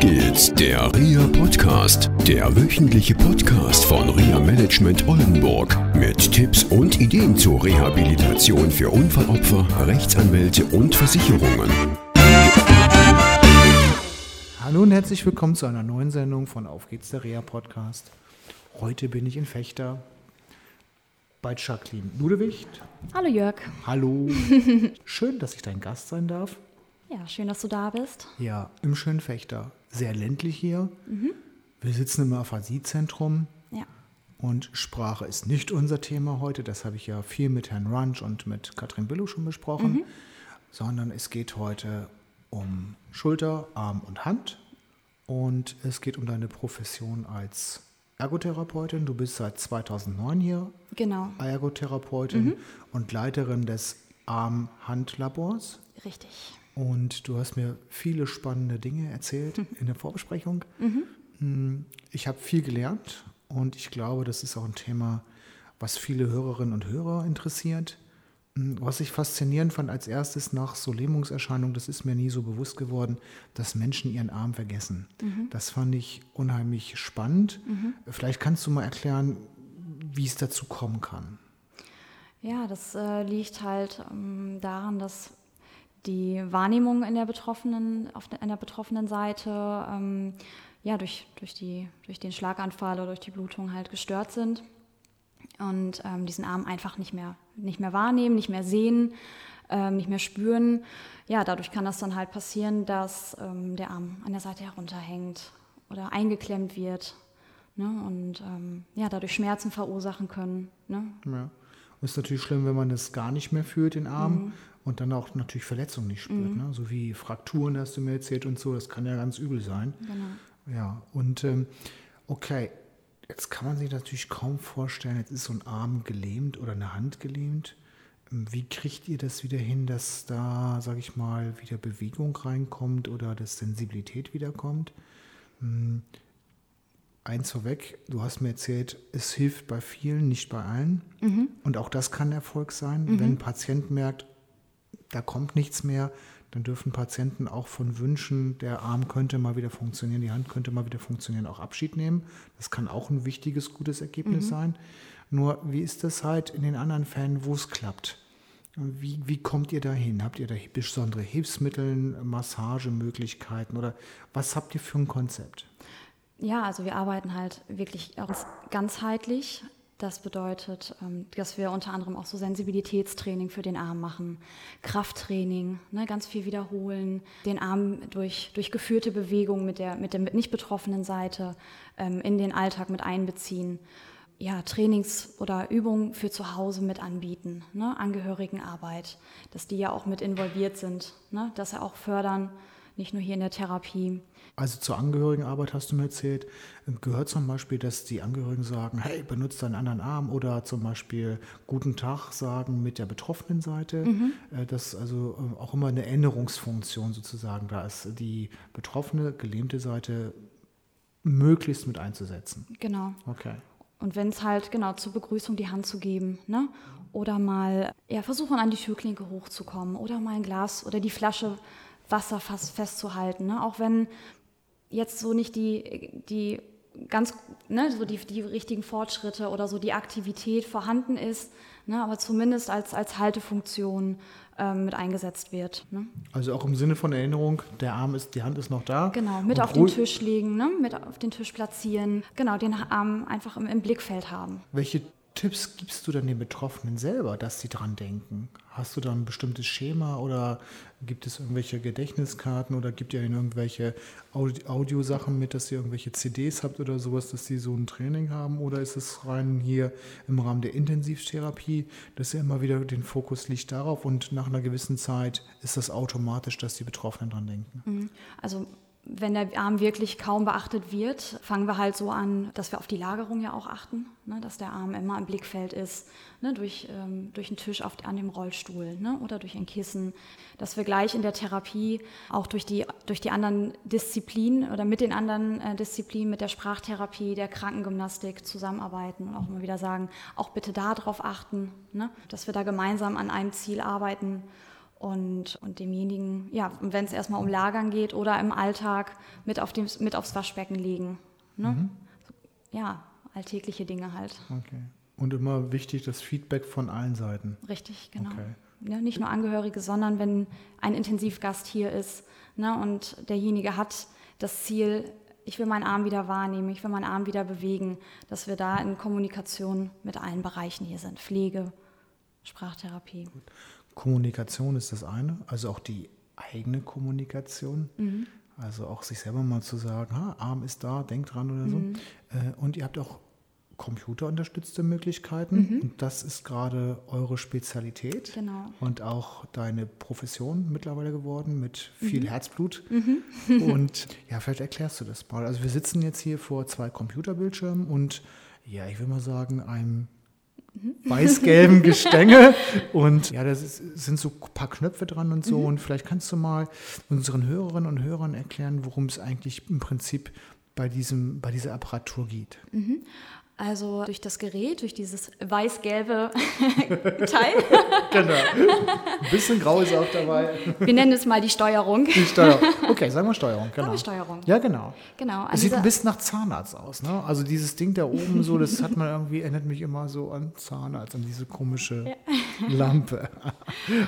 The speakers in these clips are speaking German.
geht's, der RIA Podcast, der wöchentliche Podcast von RIA Management Oldenburg mit Tipps und Ideen zur Rehabilitation für Unfallopfer, Rechtsanwälte und Versicherungen. Hallo und herzlich willkommen zu einer neuen Sendung von Auf geht's, der RIA Podcast. Heute bin ich in Fechter bei Jacqueline Ludewicht. Hallo Jörg. Hallo. Schön, dass ich dein Gast sein darf. Ja, schön, dass du da bist. Ja, im schönen Fechter. Sehr ländlich hier. Wir sitzen im Aphasie-Zentrum Ja. und Sprache ist nicht unser Thema heute. Das habe ich ja viel mit Herrn Runch und mit Katrin Billow schon besprochen. Sondern es geht heute um Schulter, Arm und Hand. Und es geht um deine Profession als Ergotherapeutin. Du bist seit 2009 hier Genau, Ergotherapeutin und Leiterin des Arm-Hand-Labors. richtig. Und du hast mir viele spannende Dinge erzählt in der Vorbesprechung. Mm, Ich habe viel gelernt und ich glaube, das ist auch ein Thema, was viele Hörerinnen und Hörer interessiert. Mm, Was ich faszinierend fand als erstes nach so Lähmungserscheinungen, das ist mir nie so bewusst geworden, dass Menschen ihren Arm vergessen. Das fand ich unheimlich spannend. Vielleicht kannst du mal erklären, wie es dazu kommen kann. Ja, das äh, liegt halt ähm, daran, dass die Wahrnehmung in der betroffenen, auf der, an der betroffenen Seite ähm, ja, durch, durch, die, durch den Schlaganfall oder durch die Blutung halt gestört sind und ähm, diesen Arm einfach nicht mehr, nicht mehr wahrnehmen, nicht mehr sehen, ähm, nicht mehr spüren. Ja, dadurch kann das dann halt passieren, dass ähm, der Arm an der Seite herunterhängt oder eingeklemmt wird ne? und ähm, ja, dadurch Schmerzen verursachen können. Ne? Ja. Ist natürlich schlimm, wenn man es gar nicht mehr fühlt, den Arm, Mhm. Und dann auch natürlich Verletzungen nicht spürt. Ne? So wie Frakturen hast du mir erzählt und so, das kann ja ganz übel sein. Genau. Ja, und ähm, okay, jetzt kann man sich natürlich kaum vorstellen, jetzt ist so ein Arm gelähmt oder eine Hand gelähmt. Ähm, Wie kriegt ihr das wieder hin, dass da, sage ich mal, wieder Bewegung reinkommt oder dass Sensibilität wiederkommt? Hm, Eins vorweg, du hast mir erzählt, es hilft bei vielen, nicht bei allen. Und auch das kann Erfolg sein. Wenn ein Patient merkt, da kommt nichts mehr, dann dürfen Patienten auch von Wünschen, der Arm könnte mal wieder funktionieren, die Hand könnte mal wieder funktionieren, auch Abschied nehmen. Das kann auch ein wichtiges, gutes Ergebnis sein. Nur, wie ist das halt in den anderen Fällen, wo es klappt? Wie, wie kommt ihr da hin? Habt ihr da besondere Hilfsmittel, Massagemöglichkeiten oder was habt ihr für ein Konzept? Ja, also wir arbeiten halt wirklich ganz ganzheitlich. Das bedeutet, ähm, dass wir unter anderem auch so Sensibilitätstraining für den Arm machen, Krafttraining, ne, ganz viel wiederholen, den Arm durch, durch geführte Bewegungen mit der, mit der nicht betroffenen Seite ähm, in den Alltag mit einbeziehen. Ja, Trainings oder Übungen für zu Hause mit anbieten, ne, Angehörigenarbeit, dass die ja auch mit involviert sind, ne, dass sie auch fördern, nicht nur hier in der Therapie. Also zur Angehörigenarbeit hast du mir erzählt, gehört zum Beispiel, dass die Angehörigen sagen, hey, benutzt deinen anderen Arm oder zum Beispiel Guten Tag sagen mit der betroffenen Seite. Äh, Dass also äh, auch immer eine Erinnerungsfunktion sozusagen da ist, die betroffene, gelähmte Seite möglichst mit einzusetzen. Genau. Okay. Und wenn es halt, genau, zur Begrüßung die Hand zu geben, ne? Oder mal, ja, versuchen an die Türklinke hochzukommen oder mal ein Glas oder die Flasche Wasser fast festzuhalten, ne? Auch wenn jetzt so nicht die, die ganz, ne, so die, die richtigen Fortschritte oder so die Aktivität vorhanden ist, ne? Aber zumindest als, als Haltefunktion ähm, mit eingesetzt wird, ne? Also auch im Sinne von Erinnerung, der Arm ist, die Hand ist noch da. Genau, mit auf den Tisch legen, ne? mit auf den Tisch platzieren, genau, den Arm einfach im, im Blickfeld haben. Welche Tipps gibst du dann den Betroffenen selber, dass sie dran denken? Hast du da ein bestimmtes Schema oder gibt es irgendwelche Gedächtniskarten oder gibt ihr ihnen irgendwelche Audi- Audiosachen mit, dass ihr irgendwelche CDs habt oder sowas, dass sie so ein Training haben? Oder ist es rein hier im Rahmen der Intensivtherapie, dass ihr immer wieder den Fokus liegt darauf und nach einer gewissen Zeit ist das automatisch, dass die Betroffenen dran denken? Also wenn der Arm wirklich kaum beachtet wird, fangen wir halt so an, dass wir auf die Lagerung ja auch achten, ne, dass der Arm immer im Blickfeld ist, ne, durch, ähm, durch einen Tisch auf, an dem Rollstuhl ne, oder durch ein Kissen, dass wir gleich in der Therapie auch durch die, durch die anderen Disziplinen oder mit den anderen äh, Disziplinen, mit der Sprachtherapie, der Krankengymnastik zusammenarbeiten und auch immer wieder sagen, auch bitte darauf achten, ne, dass wir da gemeinsam an einem Ziel arbeiten und, und demjenigen, ja, wenn es erstmal um Lagern geht oder im Alltag mit, auf dem, mit aufs Waschbecken legen. Ne? Mhm. Ja, alltägliche Dinge halt. Okay. Und immer wichtig das Feedback von allen Seiten. Richtig, genau. Okay. Ja, nicht nur Angehörige, sondern wenn ein Intensivgast hier ist ne, und derjenige hat das Ziel, ich will meinen Arm wieder wahrnehmen, ich will meinen Arm wieder bewegen, dass wir da in Kommunikation mit allen Bereichen hier sind. Pflege, Sprachtherapie. Gut. Kommunikation ist das eine, also auch die eigene Kommunikation. Mhm. Also auch sich selber mal zu sagen, ha, Arm ist da, denk dran oder so. Mhm. Äh, und ihr habt auch computerunterstützte Möglichkeiten. Mhm. Und das ist gerade eure Spezialität. Genau. Und auch deine Profession mittlerweile geworden mit viel mhm. Herzblut. Mhm. und ja, vielleicht erklärst du das mal. Also wir sitzen jetzt hier vor zwei Computerbildschirmen und ja, ich will mal sagen, einem weiß-gelben Gestänge. Und ja, da sind so ein paar Knöpfe dran und so. Mhm. Und vielleicht kannst du mal unseren Hörerinnen und Hörern erklären, worum es eigentlich im Prinzip bei, diesem, bei dieser Apparatur geht. Mhm. Also durch das Gerät, durch dieses weiß-gelbe Teil. genau. Ein bisschen grau ist auch dabei. Wir nennen es mal die Steuerung. Die Steuerung. Okay, sagen wir Steuerung. Genau. Steuerung. Ja, genau. genau es sieht ein bisschen nach Zahnarzt aus. Ne? Also dieses Ding da oben so, das hat man irgendwie, erinnert mich immer so an Zahnarzt, an diese komische ja. Lampe.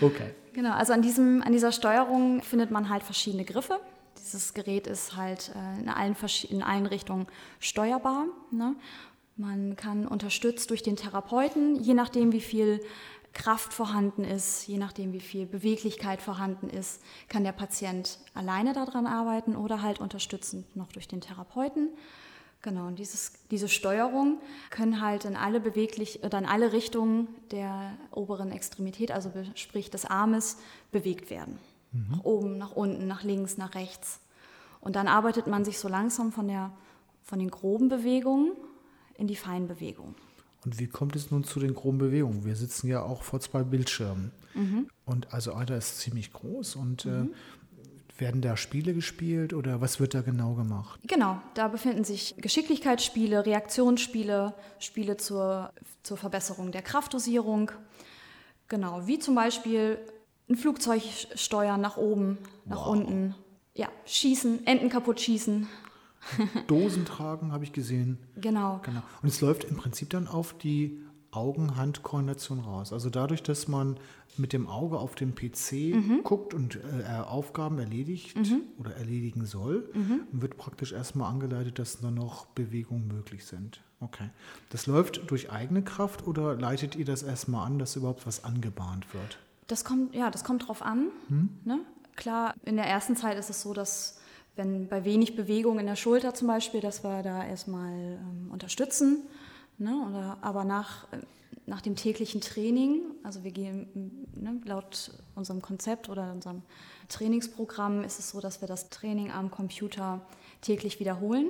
okay. Genau, also an, diesem, an dieser Steuerung findet man halt verschiedene Griffe. Dieses Gerät ist halt äh, in, allen, in allen Richtungen steuerbar. Ne? Man kann unterstützt durch den Therapeuten, je nachdem, wie viel Kraft vorhanden ist, je nachdem, wie viel Beweglichkeit vorhanden ist, kann der Patient alleine daran arbeiten oder halt unterstützend noch durch den Therapeuten. Genau, und dieses, diese Steuerung können halt in alle beweglich oder in alle Richtungen der oberen Extremität, also sprich des Armes, bewegt werden. Mhm. Nach oben, nach unten, nach links, nach rechts. Und dann arbeitet man sich so langsam von, der, von den groben Bewegungen in die feinen Bewegungen. Und wie kommt es nun zu den groben Bewegungen? Wir sitzen ja auch vor zwei Bildschirmen. Mhm. Und also einer ist ziemlich groß und äh, mhm. äh, werden da Spiele gespielt oder was wird da genau gemacht? Genau, da befinden sich Geschicklichkeitsspiele, Reaktionsspiele, Spiele zur, zur Verbesserung der Kraftdosierung. Genau, wie zum Beispiel ein Flugzeug steuern nach oben, nach wow. unten. Ja, schießen, Enten kaputt schießen. Dosen tragen, habe ich gesehen. Genau. genau. Und es läuft im Prinzip dann auf die Augen-Hand-Koordination raus. Also dadurch, dass man mit dem Auge auf den PC mhm. guckt und äh, Aufgaben erledigt mhm. oder erledigen soll, mhm. wird praktisch erstmal angeleitet, dass nur noch Bewegungen möglich sind. Okay. Das läuft durch eigene Kraft oder leitet ihr das erstmal an, dass überhaupt was angebahnt wird? Das kommt, ja, das kommt drauf an. Hm? Ne? Klar, in der ersten Zeit ist es so, dass wenn bei wenig Bewegung in der Schulter zum Beispiel, dass wir da erstmal ähm, unterstützen. Ne? Oder, aber nach, äh, nach dem täglichen Training, also wir gehen ne, laut unserem Konzept oder unserem Trainingsprogramm ist es so, dass wir das Training am Computer täglich wiederholen.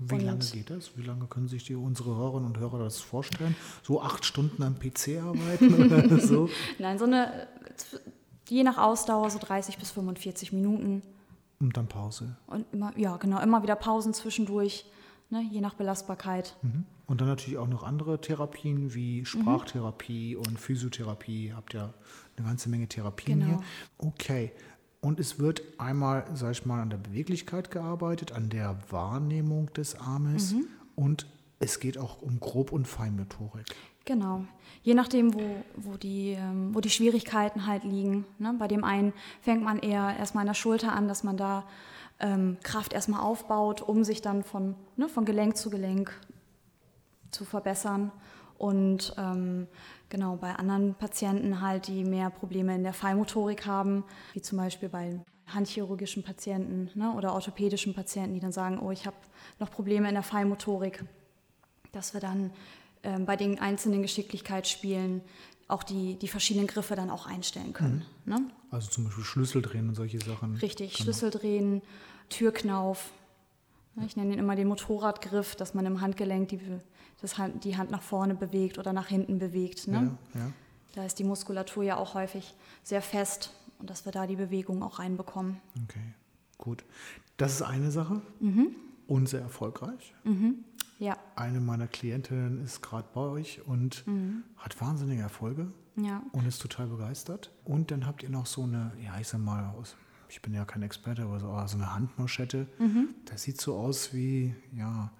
Wie und lange geht das? Wie lange können sich die, unsere Hörerinnen und Hörer das vorstellen? So acht Stunden am PC arbeiten oder so? Nein, so eine, je nach Ausdauer so 30 bis 45 Minuten. Und dann Pause. Und immer, ja, genau, immer wieder Pausen zwischendurch, ne, je nach Belastbarkeit. Mhm. Und dann natürlich auch noch andere Therapien wie Sprachtherapie mhm. und Physiotherapie. Ihr habt ja eine ganze Menge Therapien genau. hier. Okay. Und es wird einmal, sag ich mal, an der Beweglichkeit gearbeitet, an der Wahrnehmung des Armes mhm. und es geht auch um Grob- und Feinmotorik. Genau. Je nachdem, wo, wo, die, ähm, wo die Schwierigkeiten halt liegen. Ne? Bei dem einen fängt man eher erstmal an der Schulter an, dass man da ähm, Kraft erstmal aufbaut, um sich dann von, ne, von Gelenk zu Gelenk zu verbessern. Und ähm, genau bei anderen Patienten halt, die mehr Probleme in der Feinmotorik haben, wie zum Beispiel bei handchirurgischen Patienten ne, oder orthopädischen Patienten, die dann sagen, oh, ich habe noch Probleme in der Feinmotorik, dass wir dann ähm, bei den einzelnen Geschicklichkeitsspielen auch die, die verschiedenen Griffe dann auch einstellen können. Mhm. Ne? Also zum Beispiel Schlüssel drehen und solche Sachen. Richtig, genau. Schlüssel drehen, Türknauf. Ich nenne ihn immer den Motorradgriff, dass man im Handgelenk die, das Hand, die Hand nach vorne bewegt oder nach hinten bewegt. Ne? Ja, ja. Da ist die Muskulatur ja auch häufig sehr fest und dass wir da die Bewegung auch reinbekommen. Okay, gut. Das ist eine Sache mhm. und sehr erfolgreich. Mhm. Ja. Eine meiner Klientinnen ist gerade bei euch und mhm. hat wahnsinnige Erfolge. Ja. und ist total begeistert. Und dann habt ihr noch so eine, ja, ich sag mal, aus, ich bin ja kein Experte, aber so, so eine Handmanschette. Mhm. Das sieht so aus wie, ja,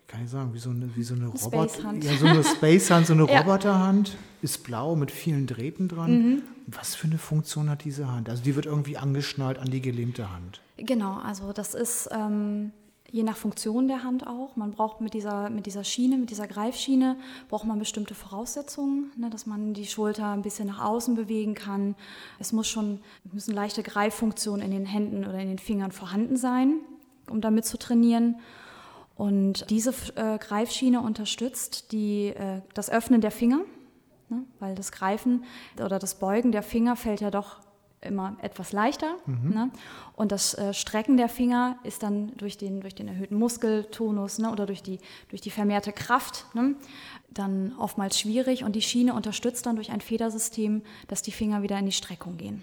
wie kann ich sagen, wie so eine, wie so eine Roboter, ja, so eine Spacehand, so eine Ja. Roboterhand, ist blau mit vielen Drähten dran. Mhm. Was für eine Funktion hat diese Hand? Also die wird irgendwie angeschnallt an die gelähmte Hand. Genau, also das ist ähm, je nach Funktion der Hand auch. Man braucht mit dieser, mit dieser Schiene, mit dieser Greifschiene, braucht man bestimmte Voraussetzungen, ne, dass man die Schulter ein bisschen nach außen bewegen kann. Es muss schon, müssen leichte Greiffunktionen in den Händen oder in den Fingern vorhanden sein, um damit zu trainieren. Und diese äh, Greifschiene unterstützt die, äh, das Öffnen der Finger, ne, weil das Greifen oder das Beugen der Finger fällt ja doch immer etwas leichter. Ne? Und das äh, Strecken der Finger ist dann durch den, durch den erhöhten Muskeltonus ne, oder durch die, durch die vermehrte Kraft ne, dann oftmals schwierig. Und die Schiene unterstützt dann durch ein Federsystem, dass die Finger wieder in die Streckung gehen.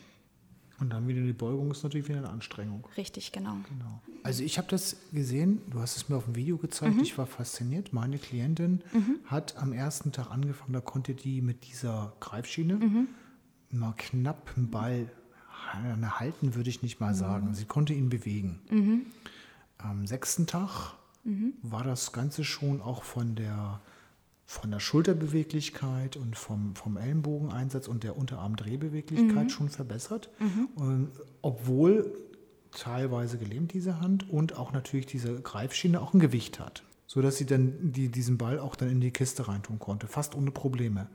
Und dann wieder die Beugung ist natürlich wieder eine Anstrengung. Richtig, genau. Genau. Also ich habe das gesehen, du hast es mir auf dem Video gezeigt, Mhm. ich war fasziniert. Meine Klientin hat am ersten Tag angefangen, da konnte die mit dieser Greifschiene Mhm. mal knapp einen Ball halten, würde ich nicht mal sagen. Sie konnte ihn bewegen. Mhm. Am sechsten Tag war das Ganze schon auch von der, von der Schulterbeweglichkeit und vom, vom Ellenbogeneinsatz und der Unterarmdrehbeweglichkeit schon verbessert. Und obwohl teilweise gelähmt diese Hand und auch natürlich diese Greifschiene auch ein Gewicht hat, sodass sie dann die, diesen Ball auch dann in die Kiste reintun konnte, fast ohne Probleme.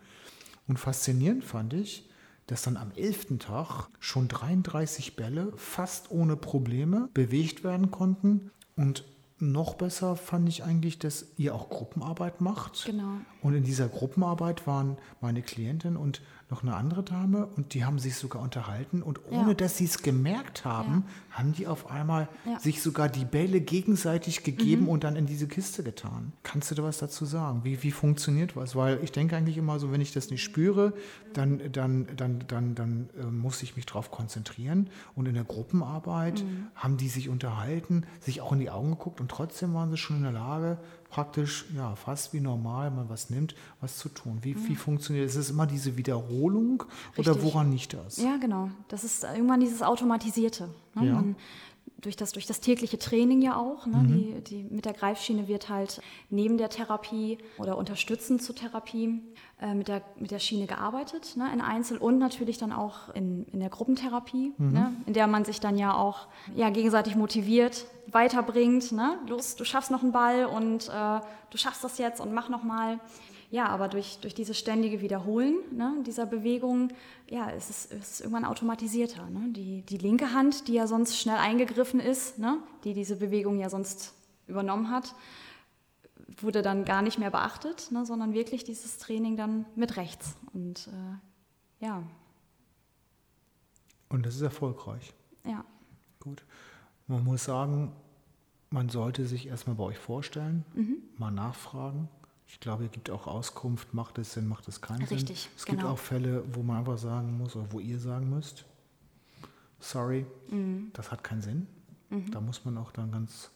Und faszinierend fand ich, dass dann am 11. Tag schon 33 Bälle fast ohne Probleme bewegt werden konnten. Und noch besser fand ich eigentlich, dass ihr auch Gruppenarbeit macht. Genau. Und in dieser Gruppenarbeit waren meine Klientin und noch eine andere Dame und die haben sich sogar unterhalten und ohne Ja. dass sie es gemerkt haben, haben die auf einmal Ja. Mhm. sich sogar die Bälle gegenseitig gegeben und dann in diese Kiste getan. Kannst du da was dazu sagen? Wie, wie funktioniert was? Weil ich denke eigentlich immer so, wenn ich das nicht spüre, dann, dann, dann, dann, dann äh, muss ich mich darauf konzentrieren. Und in der Gruppenarbeit Mhm. haben die sich unterhalten, sich auch in die Augen geguckt und trotzdem waren sie schon in der Lage, praktisch ja fast wie normal man was nimmt, was zu tun. Wie, wie funktioniert das? Ist es immer diese Wiederholung oder Richtig. woran liegt das? Ja, genau. Das ist irgendwann dieses Automatisierte. Ne? Ja. Man, durch, das, durch das tägliche Training ja auch. Ne? Die, die, mit der Greifschiene wird halt neben der Therapie oder unterstützend zur Therapie äh, mit, der, mit der Schiene gearbeitet, ne? in Einzel- und natürlich dann auch in, in der Gruppentherapie, ne? in der man sich dann ja auch ja, gegenseitig motiviert, weiterbringt. Ne? Los, du schaffst noch einen Ball und äh, du schaffst das jetzt und mach noch mal. Ja, aber durch, durch dieses ständige Wiederholen ne, dieser Bewegung, ja, ist es, ist es irgendwann automatisierter. Ne? Die, die linke Hand, die ja sonst schnell eingegriffen ist, ne, die diese Bewegung ja sonst übernommen hat, wurde dann gar nicht mehr beachtet, ne, sondern wirklich dieses Training dann mit rechts. Und äh, ja, Und das ist erfolgreich. ja, Gut. Man muss sagen, man sollte sich erstmal bei euch vorstellen, Mhm. mal nachfragen. Ich glaube, ihr gibt auch Auskunft, macht es Sinn, macht es keinen Sinn. Richtig, Es gibt genau. auch Fälle, wo man einfach sagen muss, oder wo ihr sagen müsst, sorry, Mhm. das hat keinen Sinn. Da muss man auch dann ganz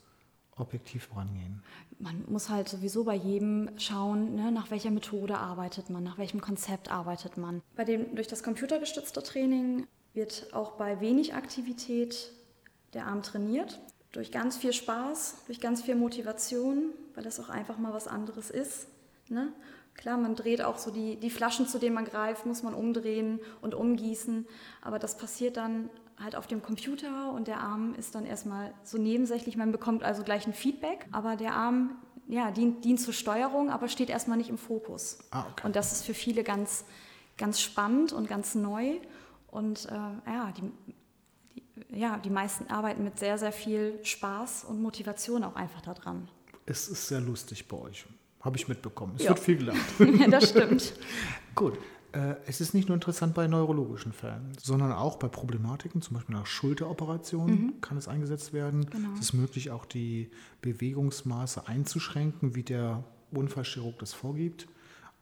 objektiv rangehen. man muss halt sowieso bei jedem schauen, ne, nach welcher Methode arbeitet man, nach welchem Konzept arbeitet man. Bei dem durch das computergestützte Training wird auch bei wenig Aktivität der Arm trainiert. Durch ganz viel Spaß, durch ganz viel Motivation, weil das auch einfach mal was anderes ist. Ne? Klar, man dreht auch so die, die Flaschen, zu denen man greift, muss man umdrehen und umgießen. Aber das passiert dann halt auf dem Computer und der Arm ist dann erstmal so nebensächlich. Man bekommt also gleich ein Feedback, aber der Arm ja, dient, dient zur Steuerung, aber steht erstmal nicht im Fokus. Ah, okay. Und das ist für viele ganz, ganz spannend und ganz neu. Und äh, ja, die, ja, die meisten arbeiten mit sehr, sehr viel Spaß und Motivation auch einfach daran. Es ist sehr lustig bei euch. Habe ich mitbekommen. Es Ja. wird viel gelacht. das stimmt. Gut. Äh, Es ist nicht nur interessant bei neurologischen Fällen, sondern auch bei Problematiken, zum Beispiel nach Schulteroperationen kann es eingesetzt werden. Genau. Es ist möglich, auch die Bewegungsmaße einzuschränken, wie der Unfallchirurg das vorgibt.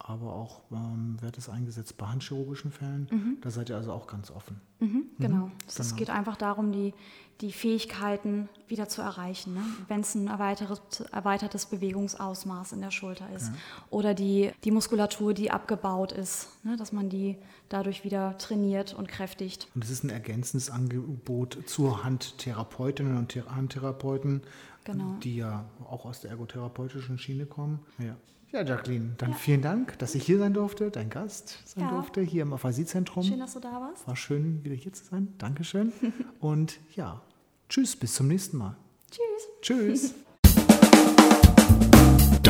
Aber auch ähm, wird es eingesetzt bei handchirurgischen Fällen. Mhm. Da seid ihr also auch ganz offen. Mhm, genau. Es genau. geht einfach darum, die, die Fähigkeiten wieder zu erreichen. Ne? Wenn es ein erweitertes, erweitertes Bewegungsausmaß in der Schulter ist oder die, die Muskulatur, die abgebaut ist, ne? dass man die dadurch wieder trainiert und kräftigt. Und es ist ein ergänzendes Angebot zur Handtherapeutinnen und Thera- Handtherapeuten, Genau. die ja auch aus der ergotherapeutischen Schiene kommen. Ja. Ja, Jacqueline, dann vielen Dank, dass ich hier sein durfte, dein Gast sein Ja. durfte, hier im Aphasiezentrum. Schön, dass du da warst. War schön, wieder hier zu sein. Dankeschön. Und ja, tschüss, bis zum nächsten Mal. Tschüss. Tschüss.